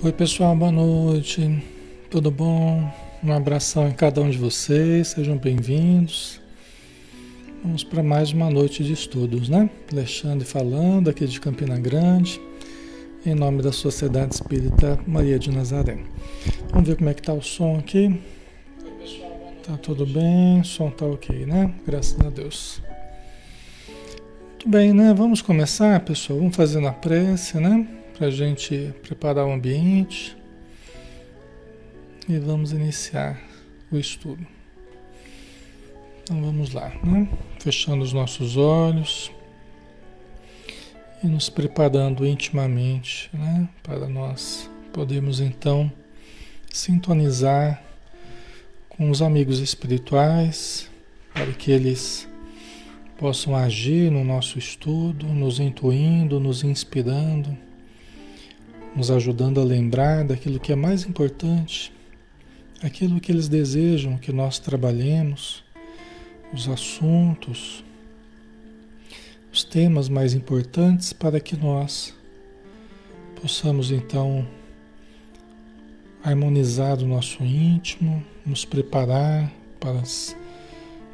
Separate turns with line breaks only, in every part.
Oi pessoal, boa noite. Tudo bom? Um abração em cada um de vocês, sejam bem-vindos. Vamos para mais uma noite de estudos, né? Alexandre falando aqui de Campina Grande, em nome da Sociedade Espírita Maria de Nazaré. Vamos ver como é que tá o som aqui. Tá tudo bem, o som tá ok, né? Graças a Deus. Muito bem, né? Vamos começar, pessoal. Vamos fazer na prece, né? Para a gente preparar o ambiente e vamos iniciar o estudo. Então vamos lá, né? Fechando os nossos olhos e nos preparando intimamente, né? Para nós podermos então sintonizar com os amigos espirituais, para que eles possam agir no nosso estudo, nos intuindo, nos inspirando nos ajudando a lembrar daquilo que é mais importante, aquilo que eles desejam que nós trabalhemos, os assuntos, os temas mais importantes para que nós possamos então harmonizar o nosso íntimo, nos preparar para, as,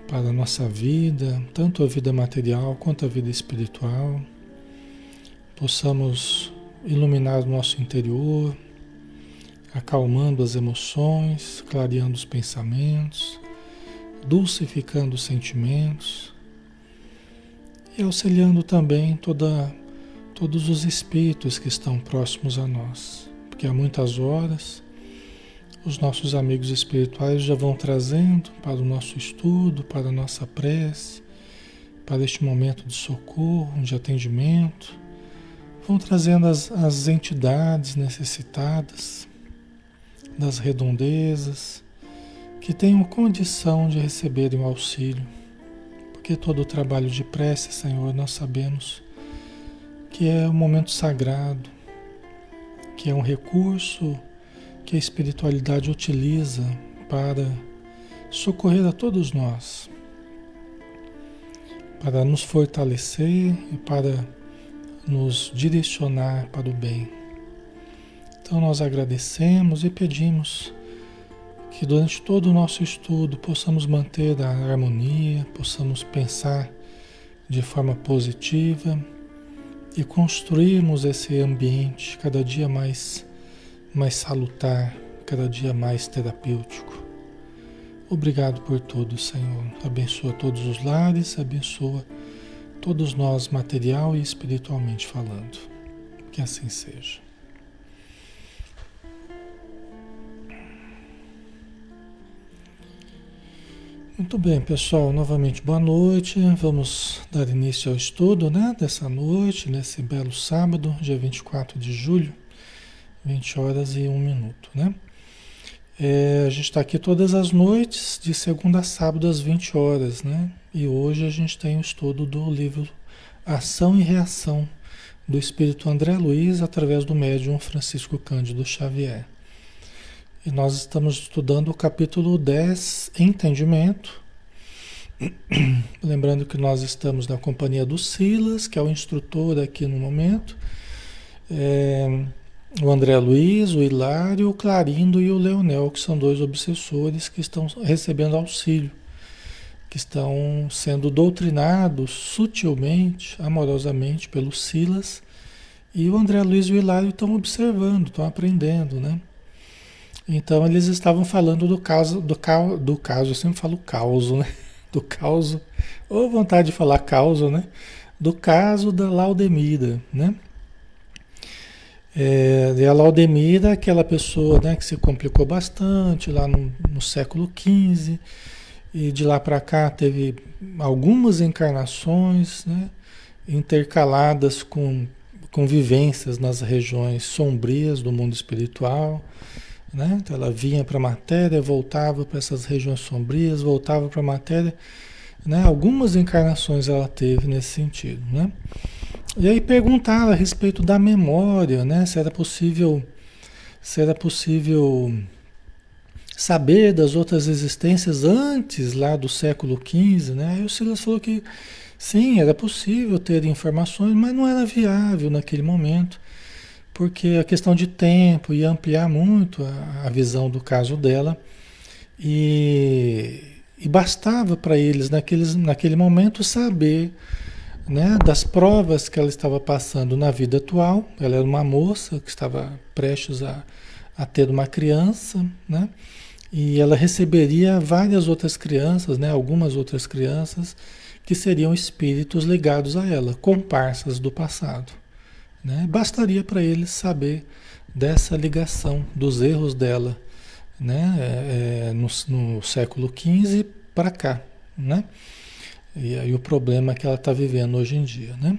para a nossa vida, tanto a vida material quanto a vida espiritual, possamos iluminar o nosso interior, acalmando as emoções, clareando os pensamentos, dulcificando os sentimentos e auxiliando também toda, todos os espíritos que estão próximos a nós. Porque há muitas horas os nossos amigos espirituais já vão trazendo para o nosso estudo, para a nossa prece, para este momento de socorro, de atendimento vão trazendo as, as entidades necessitadas das redondezas que tenham condição de receberem o auxílio. Porque todo o trabalho de prece, Senhor, nós sabemos que é um momento sagrado, que é um recurso que a espiritualidade utiliza para socorrer a todos nós, para nos fortalecer e para nos direcionar para o bem. Então nós agradecemos e pedimos que durante todo o nosso estudo possamos manter a harmonia, possamos pensar de forma positiva e construirmos esse ambiente cada dia mais mais salutar, cada dia mais terapêutico. Obrigado por tudo, Senhor. Abençoa todos os lares, abençoa todos nós, material e espiritualmente falando. Que assim seja. Muito bem, pessoal. Novamente, boa noite. Vamos dar início ao estudo né, dessa noite, nesse belo sábado, dia 24 de julho, 20 horas e 1 minuto. Né? É, a gente está aqui todas as noites, de segunda a sábado, às 20 horas. Né? E hoje a gente tem o estudo do livro Ação e Reação do Espírito André Luiz através do médium Francisco Cândido Xavier. E nós estamos estudando o capítulo 10, Entendimento. Lembrando que nós estamos na companhia do Silas, que é o instrutor aqui no momento. É, o André Luiz, o Hilário, o Clarindo e o Leonel, que são dois obsessores que estão recebendo auxílio que estão sendo doutrinados sutilmente, amorosamente pelo Silas, e o André Luiz e o Hilário estão observando, estão aprendendo, né? Então eles estavam falando do caso, do, ca, do caso, eu sempre falo caos, né? Do caos, ou vontade de falar caos, né? Do caso da Laudemira, né? É, e a Laudemira, aquela pessoa né, que se complicou bastante lá no, no século XV, e de lá para cá teve algumas encarnações, né, intercaladas com, com vivências nas regiões sombrias do mundo espiritual. Né? Então ela vinha para a matéria, voltava para essas regiões sombrias, voltava para a matéria. Né? Algumas encarnações ela teve nesse sentido. Né? E aí perguntaram a respeito da memória, né? se era possível, se era possível saber das outras existências antes lá do século XV, né? Aí o Silas falou que sim, era possível ter informações, mas não era viável naquele momento, porque a questão de tempo ia ampliar muito a, a visão do caso dela e, e bastava para eles naqueles, naquele momento saber né, das provas que ela estava passando na vida atual. Ela era uma moça que estava prestes a, a ter uma criança, né? E ela receberia várias outras crianças, né, algumas outras crianças que seriam espíritos ligados a ela, comparsas do passado. Né? Bastaria para eles saber dessa ligação, dos erros dela né? É, é no, no, século XV para cá. Né? E aí o problema que ela está vivendo hoje em dia. Né?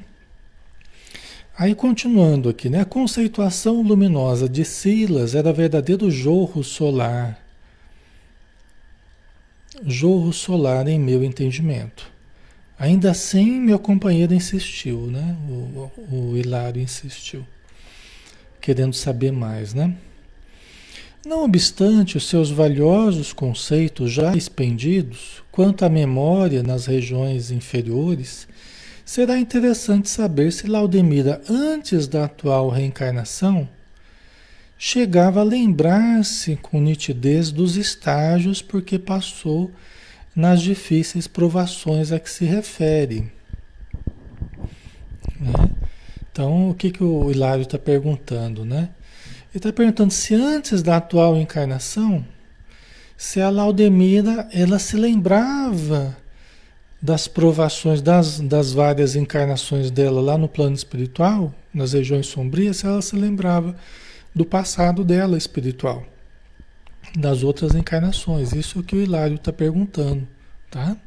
Aí continuando aqui, né? a conceituação luminosa de Silas era verdadeiro jorro solar. Jorro solar em meu entendimento. Ainda assim, meu companheiro insistiu, né? O, o Hilário insistiu, querendo saber mais, né? Não obstante os seus valiosos conceitos já expendidos quanto à memória nas regiões inferiores, será interessante saber se Laudemira, antes da atual reencarnação, chegava a lembrar-se com nitidez dos estágios porque passou nas difíceis provações a que se refere. Né? Então, o que, que o Hilário está perguntando? Né? Ele está perguntando se antes da atual encarnação, se a Laudemira ela se lembrava das provações das, das várias encarnações dela lá no plano espiritual, nas regiões sombrias, se ela se lembrava do passado dela espiritual das outras encarnações. Isso é o que o Hilário está perguntando, tá?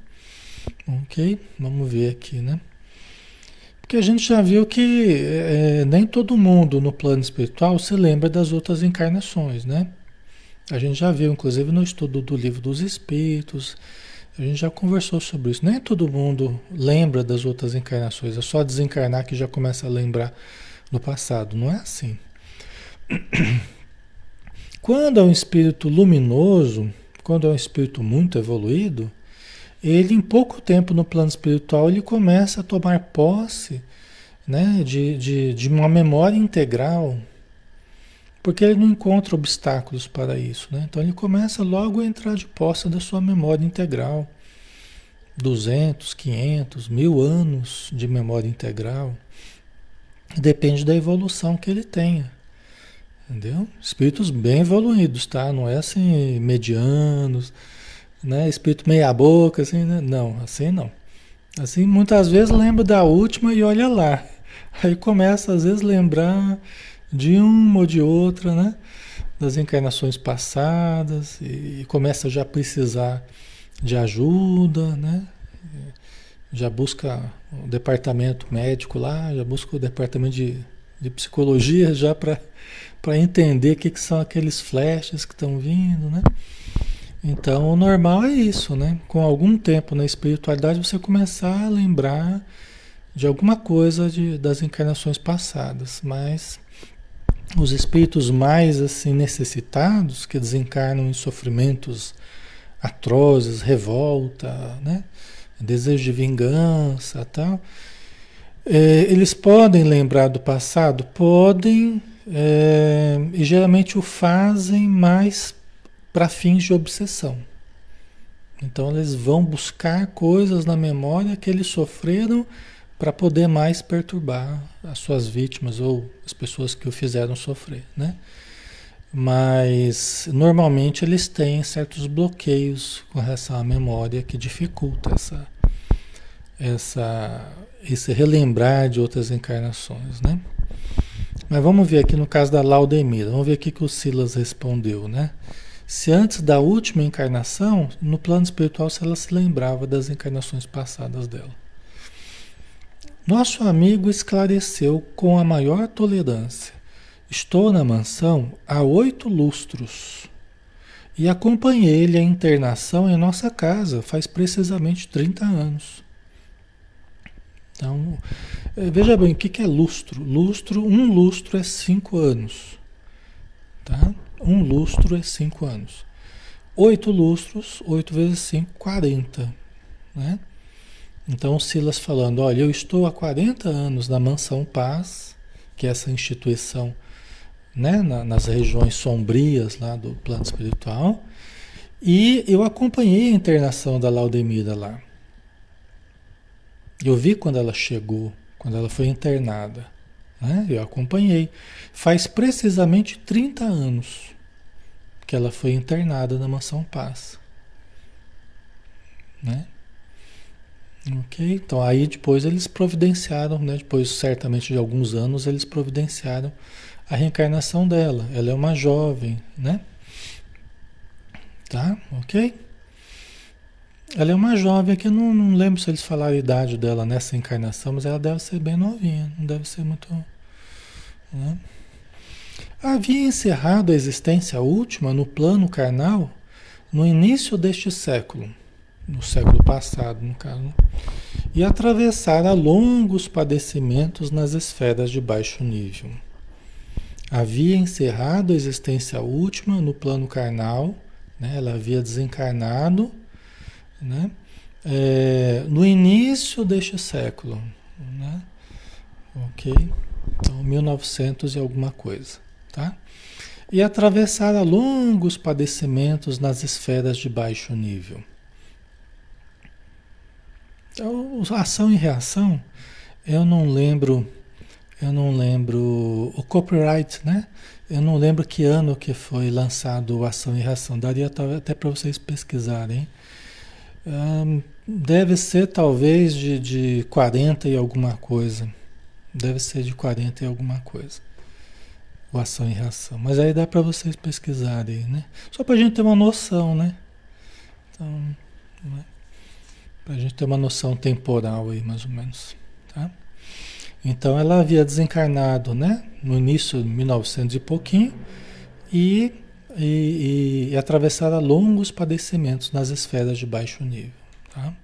Ok? Vamos ver aqui, né? Porque a gente já viu que é, nem todo mundo no plano espiritual se lembra das outras encarnações, né? A gente já viu, inclusive no estudo do livro dos Espíritos, a gente já conversou sobre isso. Nem todo mundo lembra das outras encarnações, é só desencarnar que já começa a lembrar do passado. Não é assim. Quando é um espírito luminoso, quando é um espírito muito evoluído, ele em pouco tempo no plano espiritual ele começa a tomar posse né, de, de, de uma memória integral, porque ele não encontra obstáculos para isso. Né? Então ele começa logo a entrar de posse da sua memória integral. 200, 500, mil anos de memória integral. Depende da evolução que ele tenha. Entendeu? Espíritos bem evoluídos, tá? Não é assim, medianos, né? Espírito meia boca, assim, né? Não, assim não. Assim, muitas vezes lembra da última e olha lá. Aí começa, às vezes, lembrar de uma ou de outra, né? Das encarnações passadas e, e começa já a precisar de ajuda, né? Já busca o departamento médico lá, já busca o departamento de, de psicologia já para para entender o que, que são aqueles flashes que estão vindo, né? Então, o normal é isso, né? Com algum tempo na espiritualidade, você começar a lembrar de alguma coisa de, das encarnações passadas, mas os espíritos mais assim necessitados, que desencarnam em sofrimentos atrozes, revolta, né? desejo de vingança, tal, é, eles podem lembrar do passado, podem é, e geralmente o fazem mais para fins de obsessão. Então eles vão buscar coisas na memória que eles sofreram para poder mais perturbar as suas vítimas ou as pessoas que o fizeram sofrer, né? Mas normalmente eles têm certos bloqueios com relação à memória que dificulta essa, essa, esse relembrar de outras encarnações, né? Mas vamos ver aqui no caso da Laudemira, vamos ver o que o Silas respondeu, né? Se antes da última encarnação, no plano espiritual, se ela se lembrava das encarnações passadas dela. Nosso amigo esclareceu com a maior tolerância. Estou na mansão há oito lustros e acompanhei-lhe a internação em nossa casa faz precisamente 30 anos. Então, é, veja bem, o que é lustro? Lustro, um lustro é cinco anos. Tá? Um lustro é cinco anos. Oito lustros, oito vezes cinco, quarenta. Né? Então, Silas falando, olha, eu estou há 40 anos na Mansão Paz, que é essa instituição né, na, nas regiões sombrias lá do plano espiritual. E eu acompanhei a internação da Laudemira lá. Eu vi quando ela chegou, quando ela foi internada. Né? Eu acompanhei. Faz precisamente 30 anos que ela foi internada na Mansão Paz. Né? Ok? Então aí depois eles providenciaram, né? depois certamente de alguns anos, eles providenciaram a reencarnação dela. Ela é uma jovem, né? Tá? Ok? Ela é uma jovem que eu não, não lembro se eles falaram a idade dela nessa encarnação, mas ela deve ser bem novinha, não deve ser muito. Né? Havia encerrado a existência última no plano carnal no início deste século, no século passado, no caso, e atravessara longos padecimentos nas esferas de baixo nível. Havia encerrado a existência última no plano carnal, né? ela havia desencarnado né? É, no início deste século, né? ok? Então, 1900 e alguma coisa, tá? E atravessar longos padecimentos nas esferas de baixo nível. Então, ação e reação, eu não lembro, eu não lembro o copyright, né? Eu não lembro que ano que foi lançado Ação e Reação. Daria até para vocês pesquisarem deve ser talvez de, de 40 e alguma coisa. Deve ser de 40 e alguma coisa. O ação e reação. Mas aí dá para vocês pesquisarem, né? Só para a gente ter uma noção, né? Então, né? para a gente ter uma noção temporal aí, mais ou menos, tá? Então ela havia desencarnado, né? No início de 1900 e pouquinho e e, e, e atravessar longos padecimentos nas esferas de baixo nível. Tá?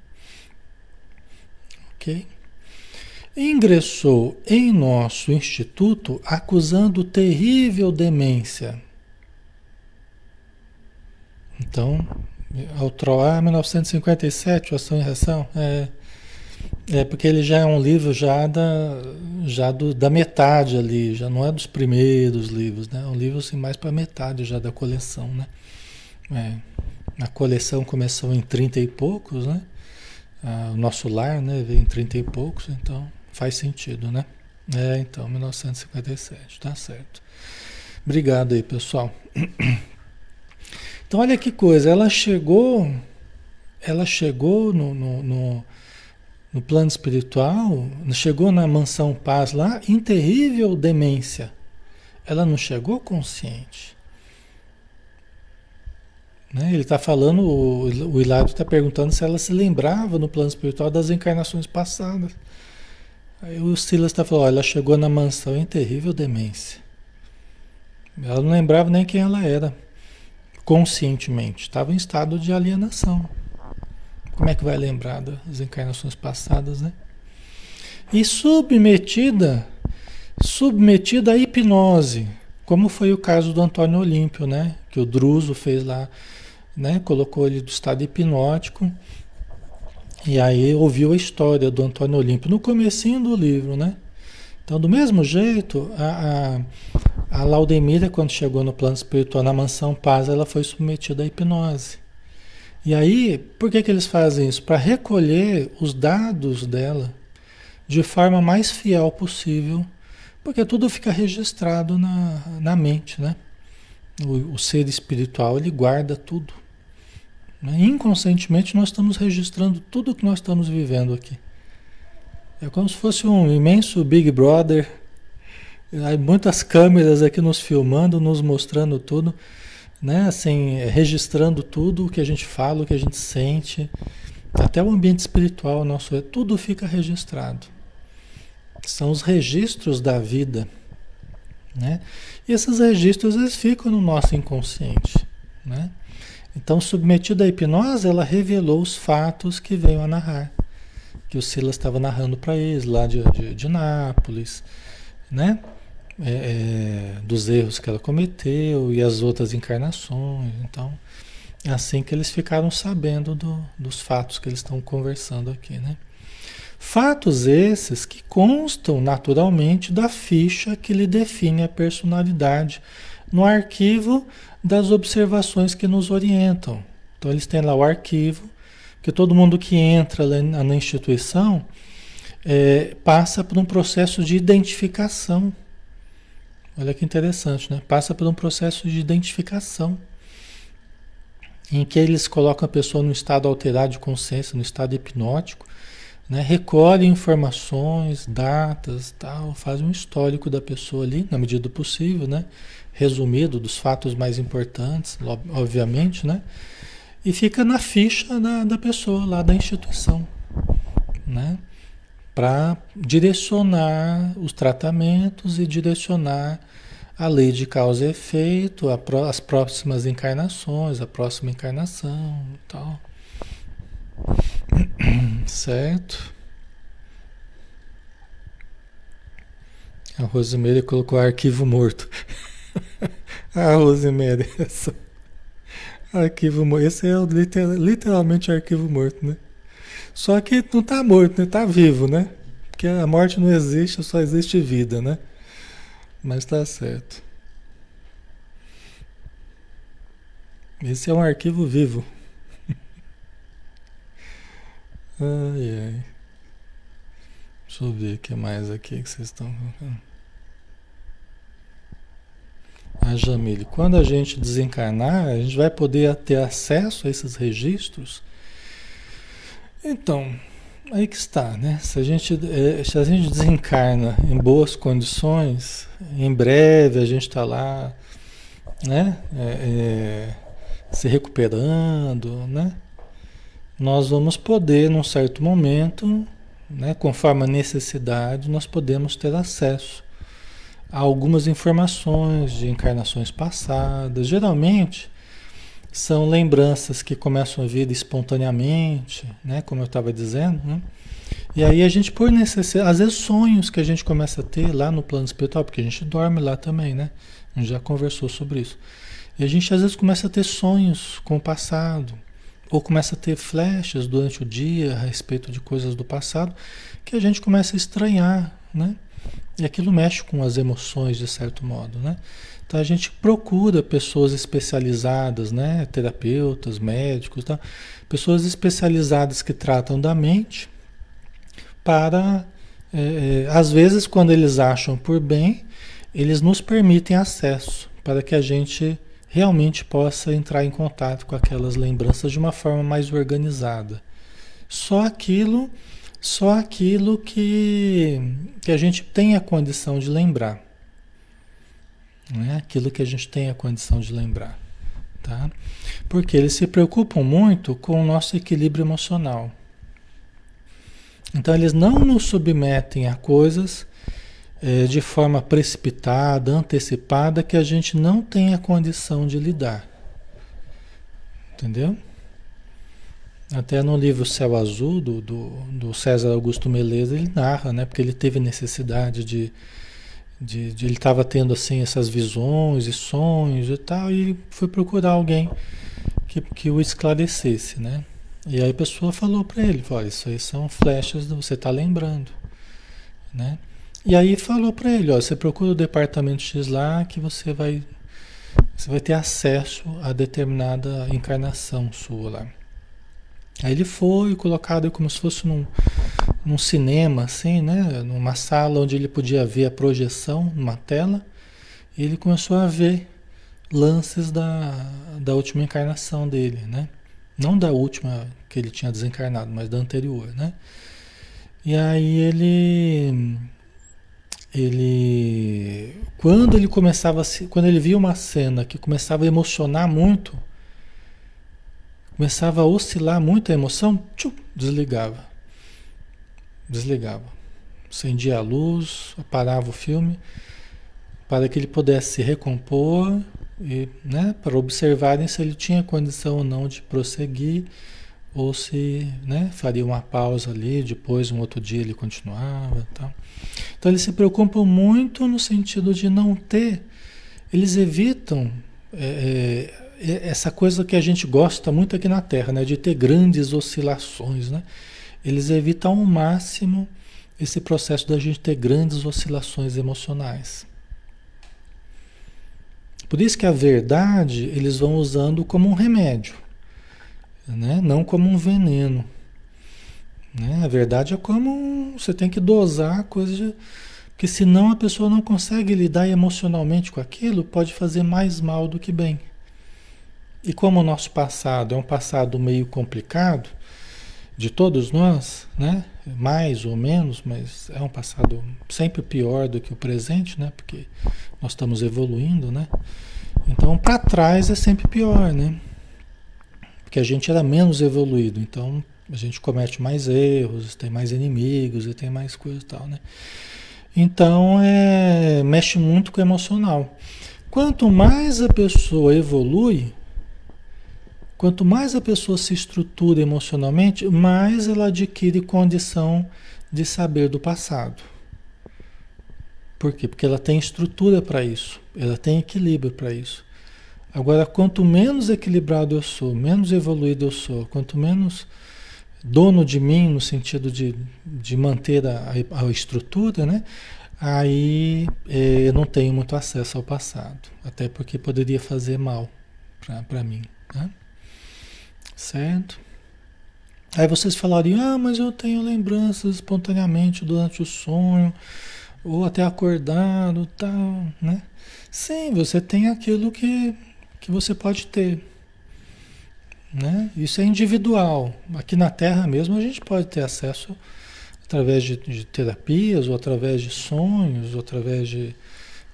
Ok? Ingressou em nosso instituto acusando terrível demência. Então, Altroá, 1957, Ação e Reação, é, é porque ele já é um livro já da, já do, da metade ali, já não é dos primeiros livros, né? É um livro assim, mais para metade já da coleção, né? É, a coleção começou em 30 e poucos, né? Ah, o nosso lar, né, veio em 30 e poucos, então faz sentido, né? É, então, 1957, tá certo. Obrigado aí, pessoal. Então, olha que coisa, ela chegou, ela chegou no, no, no no plano espiritual, chegou na mansão paz lá em terrível demência. Ela não chegou consciente. Né? Ele está falando, o, o Hilário está perguntando se ela se lembrava no plano espiritual das encarnações passadas. Aí o Silas está falando, ela chegou na mansão em terrível demência. Ela não lembrava nem quem ela era, conscientemente. Estava em estado de alienação. Como é que vai lembrar das encarnações passadas, né? E submetida, submetida à hipnose, como foi o caso do Antônio Olímpio, né? Que o Druso fez lá, né? Colocou ele do estado hipnótico. E aí ouviu a história do Antônio Olímpio no comecinho do livro, né? Então, do mesmo jeito, a, a, a Laudemira, quando chegou no plano espiritual, na mansão Paz, ela foi submetida à hipnose. E aí, por que, que eles fazem isso? Para recolher os dados dela de forma mais fiel possível, porque tudo fica registrado na, na mente, né? O, o ser espiritual, ele guarda tudo. Né? Inconscientemente, nós estamos registrando tudo que nós estamos vivendo aqui. É como se fosse um imenso Big Brother, Há muitas câmeras aqui nos filmando, nos mostrando tudo né? Assim, registrando tudo o que a gente fala, o que a gente sente, até o ambiente espiritual nosso, tudo fica registrado. São os registros da vida, né? E esses registros eles ficam no nosso inconsciente, né? Então, submetida à hipnose, ela revelou os fatos que veio a narrar, que o Silas estava narrando para eles lá de, de, de Nápoles, né? É, é, dos erros que ela cometeu e as outras encarnações. Então, é assim que eles ficaram sabendo do, dos fatos que eles estão conversando aqui, né? Fatos esses que constam naturalmente da ficha que lhe define a personalidade no arquivo das observações que nos orientam. Então eles têm lá o arquivo, que todo mundo que entra na instituição é, passa por um processo de identificação. Olha que interessante, né? Passa por um processo de identificação em que eles colocam a pessoa no estado alterado de consciência, no estado hipnótico, né? recolhem informações, datas, tal, fazem um histórico da pessoa ali, na medida do possível, né? resumido dos fatos mais importantes, obviamente, né? e fica na ficha da, da pessoa lá da instituição, né? Para direcionar os tratamentos e direcionar a lei de causa e efeito, as próximas encarnações, a próxima encarnação e tal. Certo? A Rosemary colocou arquivo morto. a Rosemary, essa. Arquivo morto. Esse é literalmente arquivo morto, né? Só que não está morto, né? Está vivo, né? Porque a morte não existe, só existe vida, né? Mas está certo. Esse é um arquivo vivo. ai, ai. Deixa eu ver o que mais aqui que vocês estão colocando. A Jamile, quando a gente desencarnar, a gente vai poder ter acesso a esses registros? Então, aí que está, né? Se a gente, eh, se a gente desencarna em boas condições, em breve a gente está lá, né? É, é, se recuperando, né? Nós vamos poder, num certo momento, né, conforme a necessidade, nós podemos ter acesso a algumas informações de encarnações passadas. Geralmente, são lembranças que começam a vir espontaneamente, né? Como eu estava dizendo, né? E aí a gente, por necessidade, às vezes sonhos que a gente começa a ter lá no plano espiritual, porque a gente dorme lá também, né? A gente já conversou sobre isso. E a gente às vezes começa a ter sonhos com o passado, ou começa a ter flechas durante o dia a respeito de coisas do passado, que a gente começa a estranhar, né? E aquilo mexe com as emoções de certo modo, né? Então a gente procura pessoas especializadas, né? terapeutas, médicos, tá? pessoas especializadas que tratam da mente para, é, é, às vezes, quando eles acham por bem, eles nos permitem acesso para que a gente realmente possa entrar em contato com aquelas lembranças de uma forma mais organizada. Só aquilo, só aquilo que, que a gente tem a condição de lembrar. Né? Aquilo que a gente tem a condição de lembrar. Tá? Porque eles se preocupam muito com o nosso equilíbrio emocional. Então eles não nos submetem a coisas é, de forma precipitada, antecipada, que a gente não tem a condição de lidar. Entendeu? Até no livro Céu Azul, do, do, do César Augusto Meleza, ele narra, né? Porque ele teve necessidade de, de, de ele estava tendo assim essas visões e sonhos e tal, e foi procurar alguém que, que o esclarecesse, né? E aí a pessoa falou para ele, olha, isso aí são flechas você está lembrando, né? E aí falou para ele, ó, você procura o departamento X lá que você vai você vai ter acesso a determinada encarnação sua lá. Aí ele foi colocado como se fosse num, num cinema, assim, né? Numa sala onde ele podia ver a projeção numa tela. E ele começou a ver lances da, da última encarnação dele, né? Não da última que ele tinha desencarnado, mas da anterior, né? E aí ele ele quando ele começava quando ele via uma cena que começava a emocionar muito, começava a oscilar muito a emoção, tchum, desligava. Desligava. Acendia a luz, parava o filme, para que ele pudesse se recompor e, né, para observarem se ele tinha condição ou não de prosseguir ou se né, faria uma pausa ali, depois um outro dia ele continuava. Tal. Então eles se preocupam muito no sentido de não ter, eles evitam é, essa coisa que a gente gosta muito aqui na Terra, né, de ter grandes oscilações. Né? eles evitam ao máximo esse processo da gente ter grandes oscilações emocionais. Por isso que a verdade eles vão usando como um remédio, né? não como um veneno. Né? A verdade é como você tem que dosar a coisa, de, porque senão a pessoa não consegue lidar emocionalmente com aquilo, pode fazer mais mal do que bem. E como o nosso passado é um passado meio complicado, de todos nós, né? Mais ou menos, mas é um passado sempre pior do que o presente, né? Porque nós estamos evoluindo, né? Então, para trás é sempre pior, né? Porque a gente era menos evoluído, então a gente comete mais erros, tem mais inimigos e tem mais coisa e tal, né? Então, é, mexe muito com o emocional. Quanto mais a pessoa evolui, quanto mais a pessoa se estrutura emocionalmente, mais ela adquire condição de saber do passado. Por quê? Porque ela tem estrutura para isso, ela tem equilíbrio para isso. Agora, quanto menos equilibrado eu sou, menos evoluído eu sou, quanto menos dono de mim, no sentido de, de manter a, a estrutura, né? aí é, eu não tenho muito acesso ao passado, até porque poderia fazer mal para mim. Né? Certo? Aí vocês falariam, ah, mas eu tenho lembranças espontaneamente durante o sonho, ou até acordado, tal, né? Sim, você tem aquilo que, que você pode ter. Né? Isso é individual. Aqui na Terra mesmo a gente pode ter acesso através de, de terapias, ou através de sonhos, ou através de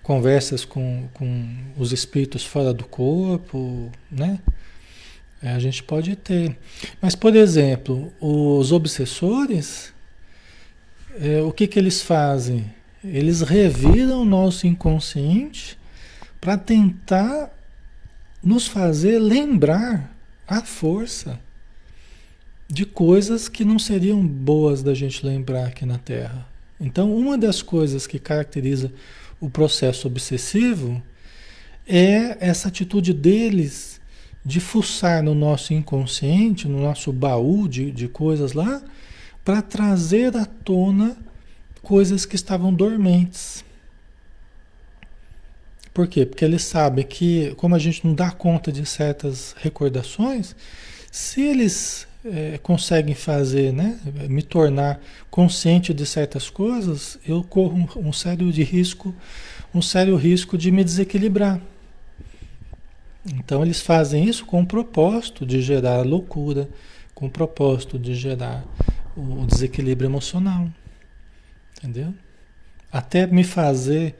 conversas com, com os espíritos fora do corpo, né? É, a gente pode ter. Mas, por exemplo, os obsessores, é, o que, que eles fazem? Eles reviram o nosso inconsciente para tentar nos fazer lembrar a força de coisas que não seriam boas da gente lembrar aqui na Terra. Então, uma das coisas que caracteriza o processo obsessivo é essa atitude deles de fuçar no nosso inconsciente, no nosso baú de, de coisas lá, para trazer à tona coisas que estavam dormentes. Por quê? Porque eles sabem que, como a gente não dá conta de certas recordações, se eles é, conseguem fazer, né, me tornar consciente de certas coisas, eu corro um, um sério de risco, um sério risco de me desequilibrar. Então eles fazem isso com o propósito de gerar loucura, com o propósito de gerar o desequilíbrio emocional. Entendeu? Até me fazer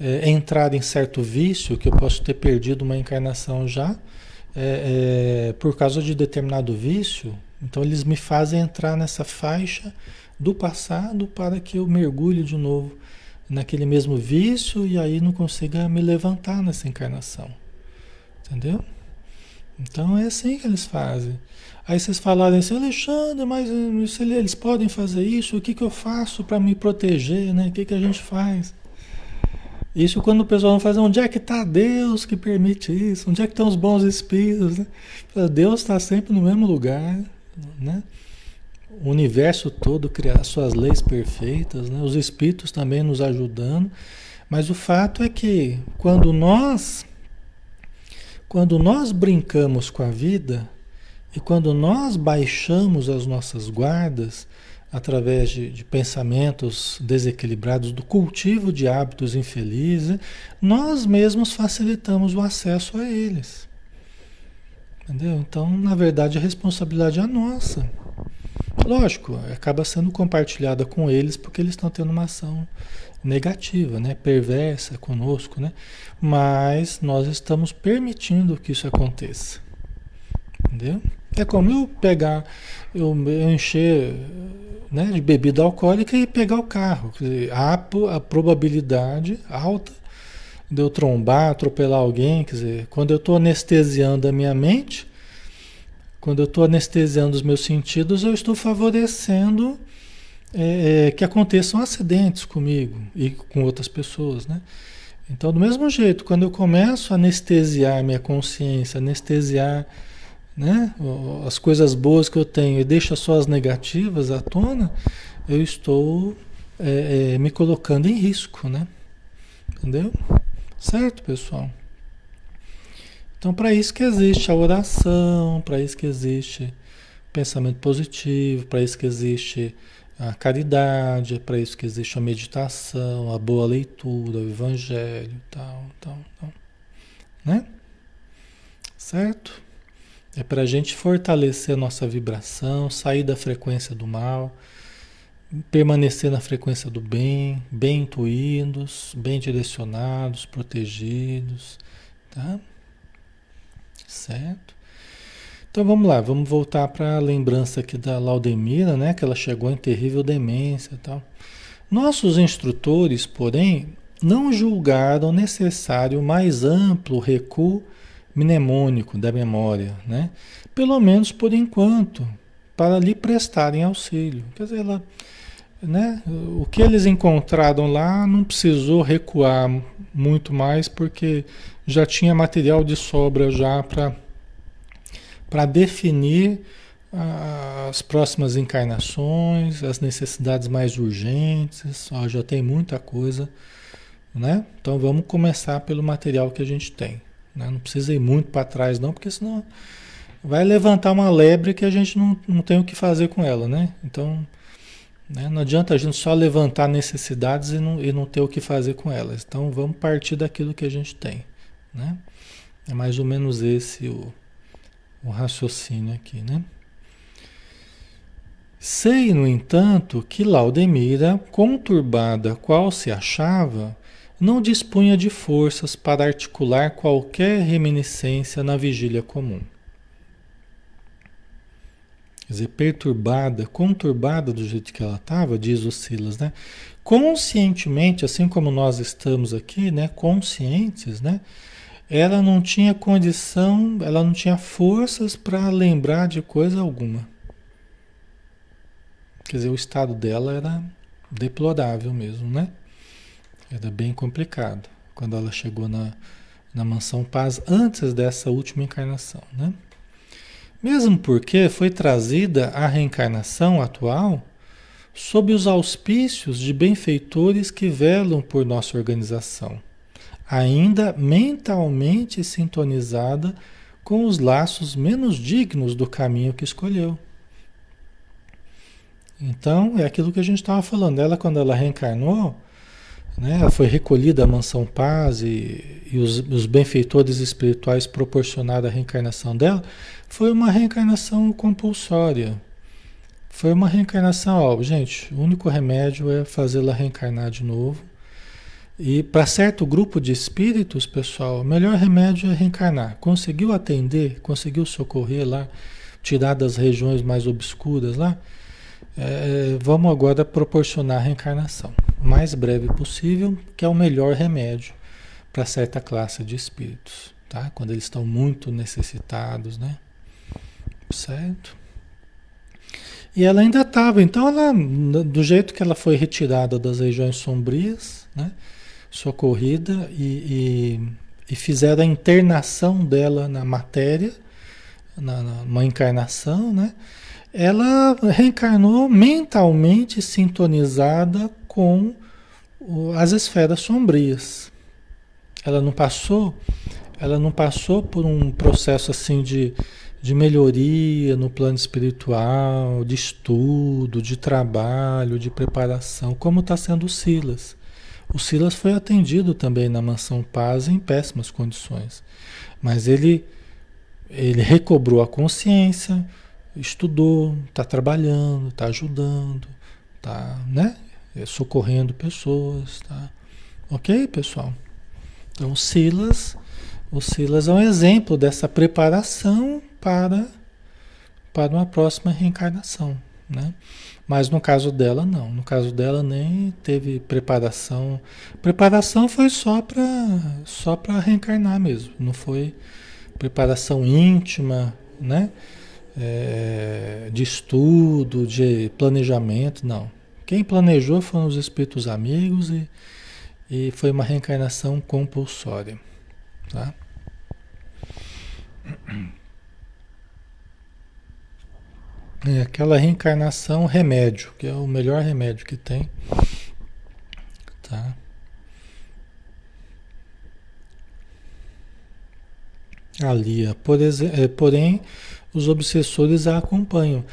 é, entrar em certo vício, que eu posso ter perdido uma encarnação já, é, é, por causa de determinado vício. Então eles me fazem entrar nessa faixa do passado para que eu mergulhe de novo naquele mesmo vício e aí não consiga me levantar nessa encarnação. Entendeu? Então é assim que eles fazem. Aí vocês falarem assim, Alexandre, mas eh, se eles podem fazer isso, o que, que eu faço para me proteger? Né? O que, que a gente faz? Isso quando o pessoal faz, onde é que está Deus que permite isso? Onde é que estão os bons espíritos? Né? Deus está sempre no mesmo lugar, né? O universo todo criar suas leis perfeitas, né? os espíritos também nos ajudando. Mas o fato é que quando nós quando nós brincamos com a vida e quando nós baixamos as nossas guardas através de, de, pensamentos desequilibrados, do cultivo de hábitos infelizes, nós mesmos facilitamos o acesso a eles. Entendeu? Então, na verdade, a responsabilidade é nossa. Lógico, acaba sendo compartilhada com eles porque eles estão tendo uma ação negativa, né? perversa conosco, né? mas nós estamos permitindo que isso aconteça. Entendeu? É como eu pegar, eu, encher né, de bebida alcoólica e pegar o carro. Dizer, há a probabilidade alta de eu trombar, atropelar alguém. Quer dizer, quando eu estou anestesiando a minha mente, quando eu estou anestesiando os meus sentidos, eu estou favorecendo é, é, que aconteçam acidentes comigo e com outras pessoas, né? Então, do mesmo jeito, quando eu começo a anestesiar minha consciência, anestesiar né, as coisas boas que eu tenho e deixo só as negativas à tona, eu estou é, é, me colocando em risco, né? Entendeu? Certo, pessoal? Então, para isso que existe a oração, para isso que existe pensamento positivo, para isso que existe a caridade, para isso que existe a meditação, a boa leitura, o evangelho, tal, tal, tal. Né? Certo? É para a gente fortalecer a nossa vibração, sair da frequência do mal, permanecer na frequência do bem, bem intuídos, bem direcionados, protegidos, tá? Certo? Então vamos lá, vamos voltar para a lembrança aqui da Laudemira, né? Que ela chegou em terrível demência e tal. Nossos instrutores, porém, não julgaram necessário mais amplo recuo mnemônico da memória, né? Pelo menos por enquanto, para lhe prestarem auxílio. Quer dizer, ela, né? O que eles encontraram lá não precisou recuar muito mais porque já tinha material de sobra já para para definir as próximas encarnações, as necessidades mais urgentes, ó, já tem muita coisa, né? Então vamos começar pelo material que a gente tem. Né? Não precisa ir muito para trás, não, porque senão vai levantar uma lebre que a gente não, não tem o que fazer com ela, né? Então, né? não adianta a gente só levantar necessidades e não, e não ter o que fazer com elas. Então, vamos partir daquilo que a gente tem, né? É mais ou menos esse o, o raciocínio aqui, né? Sei, no entanto, que Laudemira, conturbada qual se achava, não dispunha de forças para articular qualquer reminiscência na vigília comum. Quer dizer, perturbada, conturbada do jeito que ela estava, diz o Silas, né? Conscientemente, assim como nós estamos aqui, né? Conscientes, né? Ela não tinha condição, ela não tinha forças para lembrar de coisa alguma. Quer dizer, o estado dela era deplorável mesmo, né? Era bem complicado quando ela chegou na, na mansão paz antes dessa última encarnação, né? Mesmo porque foi trazida a reencarnação atual sob os auspícios de benfeitores que velam por nossa organização, ainda mentalmente sintonizada com os laços menos dignos do caminho que escolheu. Então, é aquilo que a gente estava falando. Ela, quando ela reencarnou, né? Ela foi recolhida à mansão paz e, e os, os, benfeitores espirituais proporcionaram a reencarnação dela. Foi uma reencarnação compulsória. Foi uma reencarnação, ó, gente, o único remédio é fazê-la reencarnar de novo. E para certo grupo de espíritos, pessoal, o melhor remédio é reencarnar. Conseguiu atender, conseguiu socorrer lá, tirar das regiões mais obscuras lá, é, vamos agora proporcionar a reencarnação o mais breve possível, que é o melhor remédio para certa classe de espíritos, tá? Quando eles estão muito necessitados, né? Certo? E ela ainda estava, então ela, do jeito que ela foi retirada das regiões sombrias, né? Socorrida e, e, e fizeram a internação dela na matéria, na, numa encarnação, né? ela reencarnou mentalmente sintonizada com as esferas sombrias. Ela não passou, ela não passou por um processo assim de, de melhoria no plano espiritual, de estudo, de trabalho, de preparação, como está sendo o Silas. O Silas foi atendido também na mansão Paz em péssimas condições, mas ele ele recobrou a consciência, estudou, está trabalhando, está ajudando, está né, é, socorrendo pessoas. Tá? Ok, pessoal? Então, o Silas, o Silas é um exemplo dessa preparação para, para uma próxima reencarnação. Né? Mas no caso dela, não. No caso dela, nem teve preparação. Preparação foi só para só reencarnar mesmo. Não foi preparação íntima, né? é, de estudo, de planejamento, não. Quem planejou foram os espíritos amigos e, e foi uma reencarnação compulsória. Tá? É aquela reencarnação remédio, que é o melhor remédio que tem. Tá? Ali, por é, porém, os obsessores a acompanham.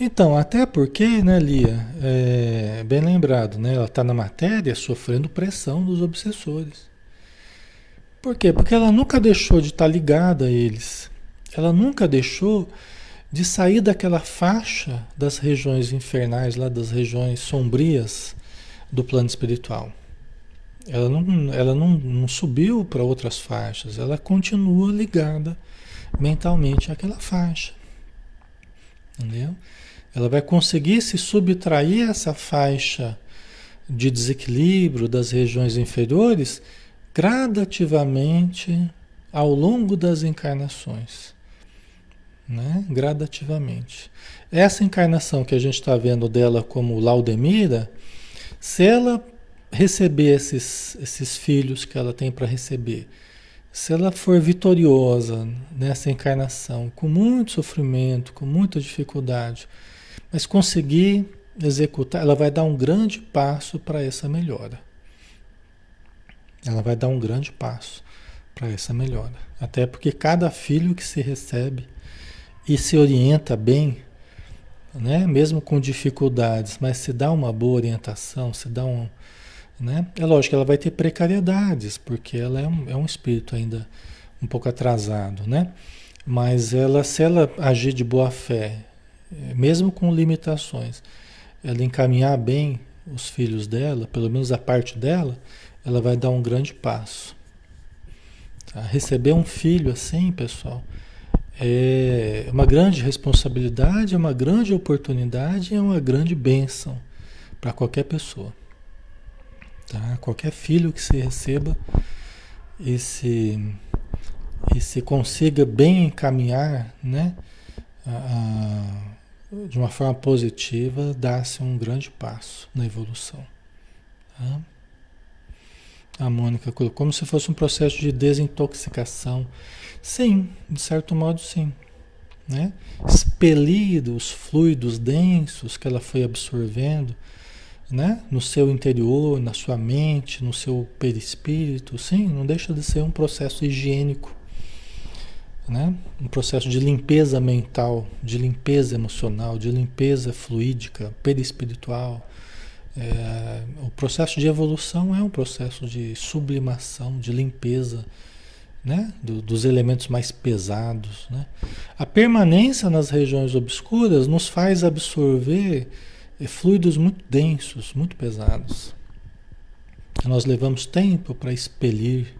Então, até porque, né, Lia, é, bem lembrado, né, ela está na matéria sofrendo pressão dos obsessores. Por quê? Porque ela nunca deixou de estar tá ligada a eles. Ela nunca deixou de sair daquela faixa das regiões infernais, lá das regiões sombrias do plano espiritual. Ela não, ela não, não subiu para outras faixas, ela continua ligada mentalmente àquela faixa. Entendeu? Ela vai conseguir se subtrair essa faixa de desequilíbrio das regiões inferiores gradativamente ao longo das encarnações. Né? Gradativamente. Essa encarnação que a gente está vendo dela como Laudemira, se ela receber esses, esses filhos que ela tem para receber, se ela for vitoriosa nessa encarnação, com muito sofrimento, com muita dificuldade, mas conseguir executar, ela vai dar um grande passo para essa melhora. Ela vai dar um grande passo para essa melhora. Até porque cada filho que se recebe e se orienta bem, né, mesmo com dificuldades, mas se dá uma boa orientação, se dá um, né? É lógico que ela vai ter precariedades, porque ela é um, é um espírito ainda um pouco atrasado, né? Mas ela, se ela agir de boa fé, mesmo com limitações, ela encaminhar bem os filhos dela, pelo menos a parte dela, ela vai dar um grande passo. Tá? Receber um filho assim, pessoal, é uma grande responsabilidade, é uma grande oportunidade, é uma grande bênção para qualquer pessoa. Tá? Qualquer filho que se receba e se, e se consiga bem encaminhar né, a, a, de uma forma positiva, dá-se um grande passo na evolução. Tá? A Mônica colocou como se fosse um processo de desintoxicação. Sim, de certo modo, sim. Né? Expelir os fluidos densos que ela foi absorvendo né? no seu interior, na sua mente, no seu perispírito, sim, não deixa de ser um processo higiênico, né? um processo de limpeza mental, de limpeza emocional, de limpeza fluídica, perispiritual. É, o processo de evolução é um processo de sublimação, de limpeza né? Do, dos elementos mais pesados. Né? A permanência nas regiões obscuras nos faz absorver é fluidos muito densos, muito pesados. Nós levamos tempo para expelir.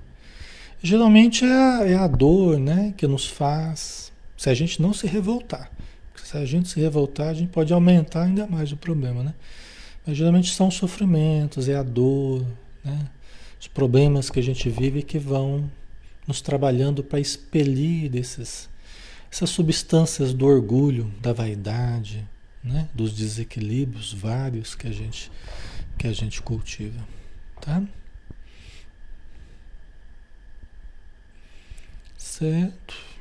Geralmente é a, é a, dor né, que nos faz, se a gente não se revoltar. Se a gente se revoltar, a gente pode aumentar ainda mais o problema. Né? Mas geralmente são sofrimentos, é a dor, né? os problemas que a gente vive que vão nos trabalhando para expelir desses, essas substâncias do orgulho, da vaidade, né? dos desequilíbrios vários que a gente, que a gente cultiva. Tá? Certo.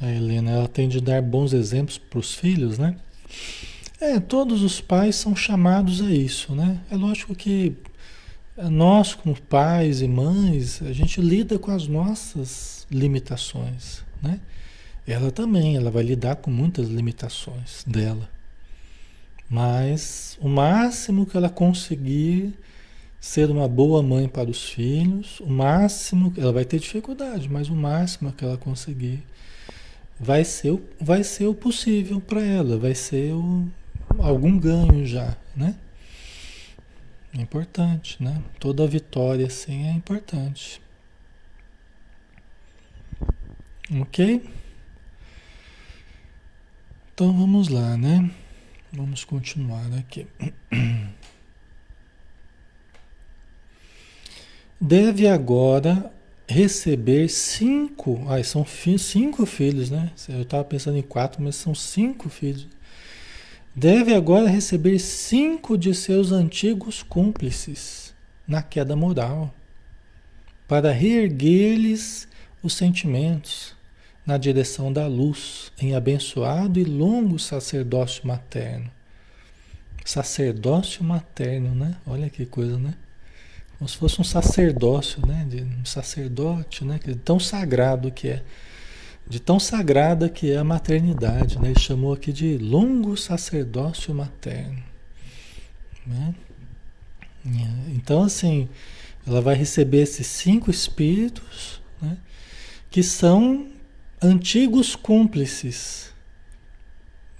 A Helena, ela tem de dar bons exemplos para os filhos, né? É, todos os pais são chamados a isso, né? É lógico que nós, como pais e mães, a gente lida com as nossas limitações, né? Ela também, ela vai lidar com muitas limitações dela. Mas o máximo que ela conseguir ser uma boa mãe para os filhos, o máximo, ela vai ter dificuldade, mas o máximo que ela conseguir vai ser, vai ser o possível para ela, vai ser o, algum ganho já, né? É importante, né? Toda vitória assim é importante. Ok? Então vamos lá, né? Vamos continuar aqui. Deve agora receber cinco. Ah, são cinco filhos, né? Eu estava pensando em quatro, mas são cinco filhos deve agora receber cinco de seus antigos cúmplices na queda moral. para reerguer-lhes os sentimentos na direção da luz, em abençoado e longo sacerdócio materno. Sacerdócio materno, né? Olha que coisa, né? Como se fosse um sacerdócio, né? Um sacerdote, né? Tão sagrado que é. De tão sagrada que é a maternidade, né? Ele chamou aqui de longo sacerdócio materno. Né? Então, assim, ela vai receber esses cinco espíritos, né? Que são antigos cúmplices.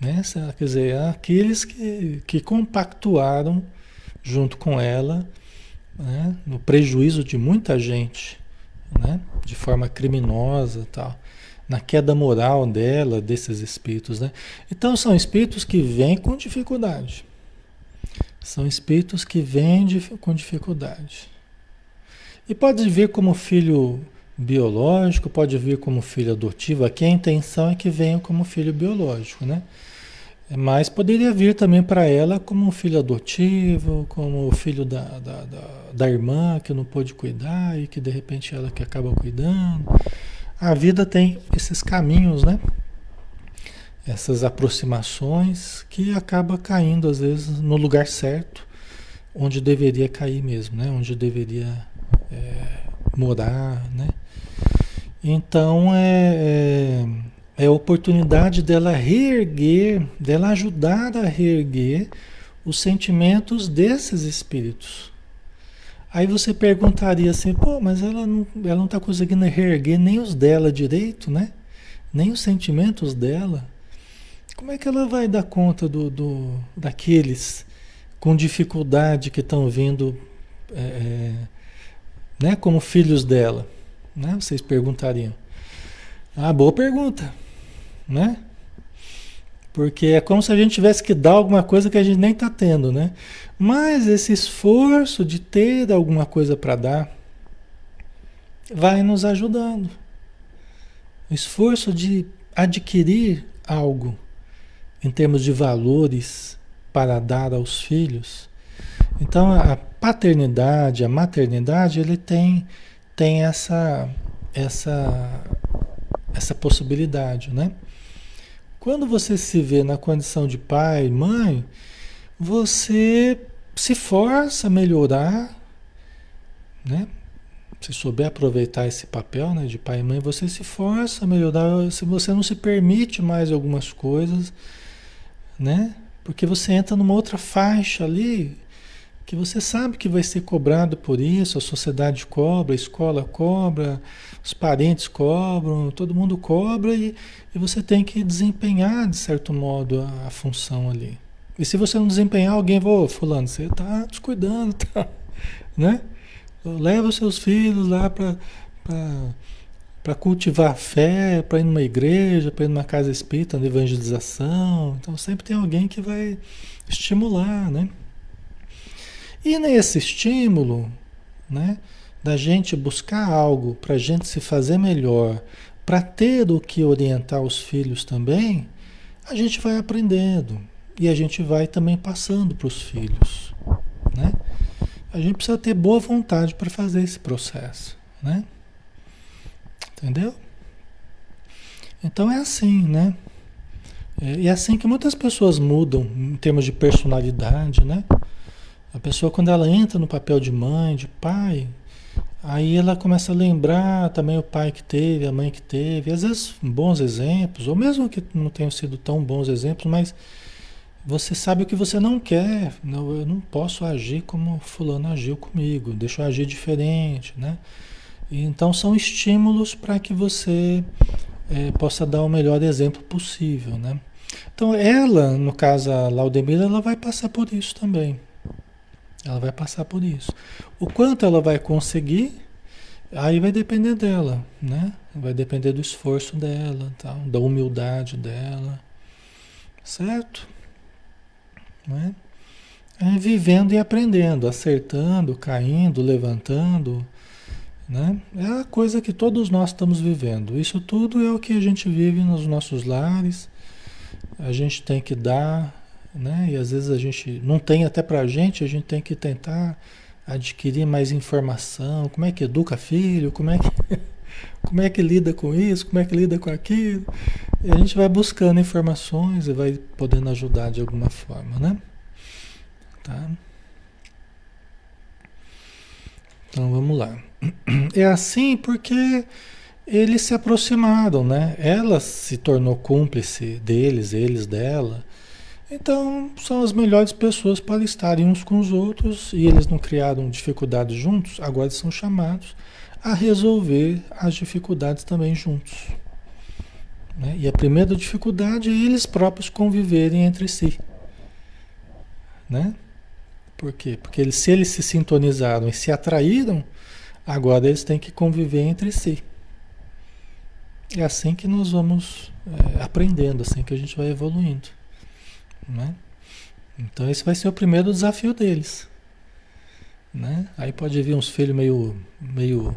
Né? Quer dizer, aqueles que, que compactuaram junto com ela né? no prejuízo de muita gente, né? de forma criminosa tal, na queda moral dela, desses espíritos. Né? Então são espíritos que vêm com dificuldade. São espíritos que vêm com dificuldade. E pode vir como filho biológico, pode vir como filho adotivo. Aqui a intenção é que venha como filho biológico, né? Mas poderia vir também para ela como filho adotivo, como filho da, da, da, da, irmã que não pôde cuidar e que de repente ela que acaba cuidando. A vida tem esses caminhos, né? Essas aproximações que acaba caindo às vezes no lugar certo, onde deveria cair mesmo, né? Onde deveria é, morar, né? Então é, é, é a oportunidade dela reerguer, dela ajudar a reerguer os sentimentos desses espíritos. Aí você perguntaria assim, pô, mas ela não ela não está conseguindo reerguer nem os dela direito, né? Nem os sentimentos dela. Como é que ela vai dar conta do, do daqueles com dificuldade que estão vindo, é, é, né, como filhos dela? Né? Vocês perguntariam. Ah, boa pergunta, né? Porque é como se a gente tivesse que dar alguma coisa que a gente nem está tendo, né? Mas esse esforço de ter alguma coisa para dar vai nos ajudando. O esforço de adquirir algo em termos de valores para dar aos filhos. Então a paternidade, a maternidade, ele tem tem essa essa essa possibilidade, né? Quando você se vê na condição de pai, mãe, você se força a melhorar, né? Se souber aproveitar esse papel né, de pai e mãe, você se força a melhorar. Se você não se permite mais algumas coisas, né? Porque você entra numa outra faixa ali que você sabe que vai ser cobrado por isso, a sociedade cobra, a escola cobra, os parentes cobram, todo mundo cobra e, e você tem que desempenhar, de certo modo, a, a função ali. E se você não desempenhar, alguém vai, fulano, você está descuidando, tá? né? Leva os seus filhos lá para cultivar fé, para ir numa igreja, para ir numa casa espírita, na evangelização. Então sempre tem alguém que vai estimular, né? E nesse estímulo, né, da gente buscar algo para a gente se fazer melhor, para ter o que orientar os filhos também, a gente vai aprendendo e a gente vai também passando para os filhos, né? A gente precisa ter boa vontade para fazer esse processo, né? Entendeu? Então é assim, né? É, e é assim que muitas pessoas mudam em termos de personalidade, né? A pessoa, quando ela entra no papel de mãe, de pai, aí ela começa a lembrar também o pai que teve, a mãe que teve, às vezes bons exemplos, ou mesmo que não tenham sido tão bons exemplos, mas você sabe o que você não quer. Não, eu não posso agir como fulano agiu comigo, deixa eu agir diferente, né? Então são estímulos para que você é, possa dar o melhor exemplo possível, né? Então ela, no caso a Laudemira, ela vai passar por isso também. Ela vai passar por isso. O quanto ela vai conseguir, aí vai depender dela, né? Vai depender do esforço dela, tal, da humildade dela, certo? Né? É vivendo e aprendendo, acertando, caindo, levantando, né? É a coisa que todos nós estamos vivendo. Isso tudo é o que a gente vive nos nossos lares. A gente tem que dar né? E às vezes a gente não tem até para a gente, a gente tem que tentar adquirir mais informação, como é que educa filho, como é que, como é que lida com isso, como é que lida com aquilo. E a gente vai buscando informações e vai podendo ajudar de alguma forma, né? Tá? Então vamos lá. É assim porque eles se aproximaram, né? Ela se tornou cúmplice deles, eles dela. Então, são as melhores pessoas para estarem uns com os outros e eles não criaram dificuldades juntos, agora são chamados a resolver as dificuldades também juntos. Né? E a primeira dificuldade é eles próprios conviverem entre si. Né? Por quê? Porque eles, se eles se sintonizaram e se atraíram, agora eles têm que conviver entre si. É assim que nós vamos é, aprendendo, assim que a gente vai evoluindo. Né? Então esse vai ser o primeiro desafio deles. Né? Aí pode vir uns filhos meio, meio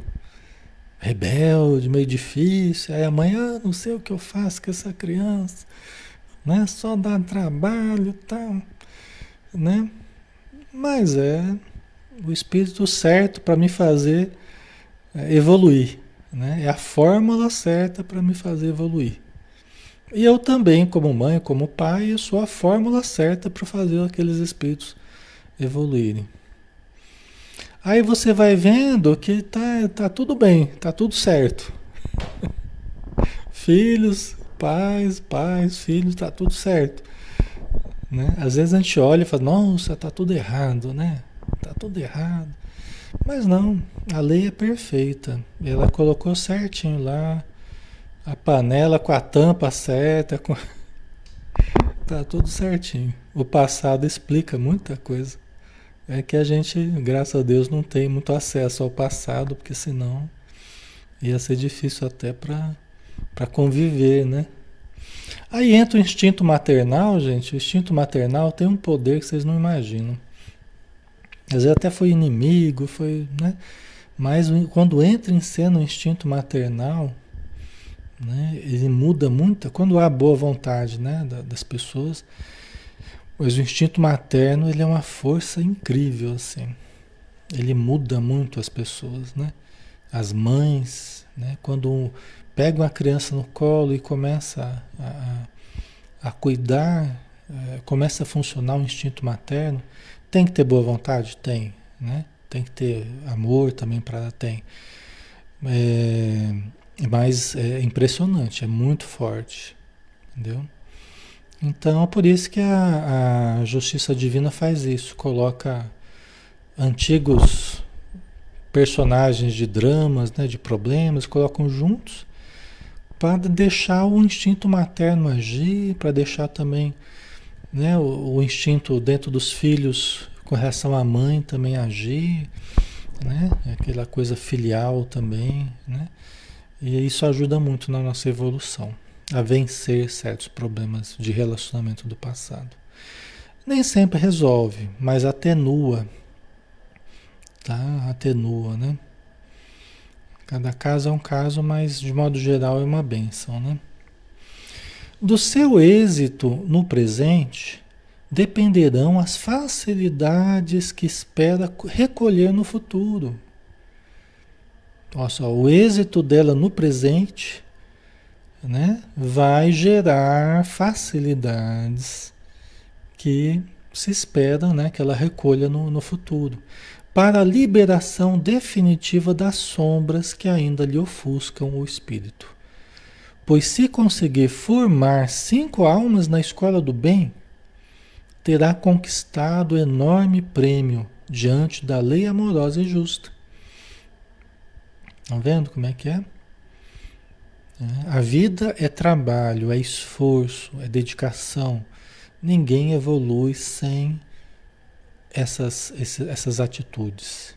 rebelde, meio difícil. Aí amanhã não sei o que eu faço com essa criança. Né? Só dá trabalho e tal. Né? Mas é o espírito certo para me fazer é, evoluir. Né? É a fórmula certa para me fazer evoluir. E eu também, como mãe, como pai, sou a fórmula certa para fazer aqueles espíritos evoluírem. Aí você vai vendo que tá, tá tudo bem, tá tudo certo. filhos, pais, pais, filhos, tá tudo certo. Né? Às vezes a gente olha e fala, nossa, tá tudo errado, né? Tá tudo errado. Mas não, a lei é perfeita. Ela colocou certinho lá a panela com a tampa certa, com... tá tudo certinho. O passado explica muita coisa. É que a gente, graças a Deus, não tem muito acesso ao passado, porque senão ia ser difícil até para conviver, né? Aí entra o instinto maternal, gente. O instinto maternal tem um poder que vocês não imaginam. Às vezes até foi inimigo, foi, né? Mas quando entra em cena o instinto maternal, né? Ele muda muito quando há boa vontade, né, das pessoas. Mas o instinto materno ele é uma força incrível, assim. Ele muda muito as pessoas, né? As mães, né? Quando pega uma criança no colo e começa a, a, a cuidar, é, começa a funcionar o instinto materno, tem que ter boa vontade? Tem, né? Tem que ter amor também para tem. É, mas é impressionante, é muito forte, entendeu? Então, é por isso que a, a justiça divina faz isso, coloca antigos personagens de dramas, né, de problemas, colocam juntos para deixar o instinto materno agir, para deixar também né, o, o, instinto dentro dos filhos com relação à mãe também agir, né, aquela coisa filial também, né. E isso ajuda muito na nossa evolução, a vencer certos problemas de relacionamento do passado. Nem sempre resolve, mas atenua. Tá? Atenua, né? Cada caso é um caso, mas de modo geral é uma benção, né? Do seu êxito no presente dependerão as facilidades que espera recolher no futuro. Olha só, o êxito dela no presente né, vai gerar facilidades que se esperam né, que ela recolha no, no futuro, para a liberação definitiva das sombras que ainda lhe ofuscam o espírito. Pois se conseguir formar cinco almas na escola do bem, terá conquistado enorme prêmio diante da lei amorosa e justa. Estão vendo como é que é? A vida é trabalho, é esforço, é dedicação. Ninguém evolui sem essas, essas atitudes.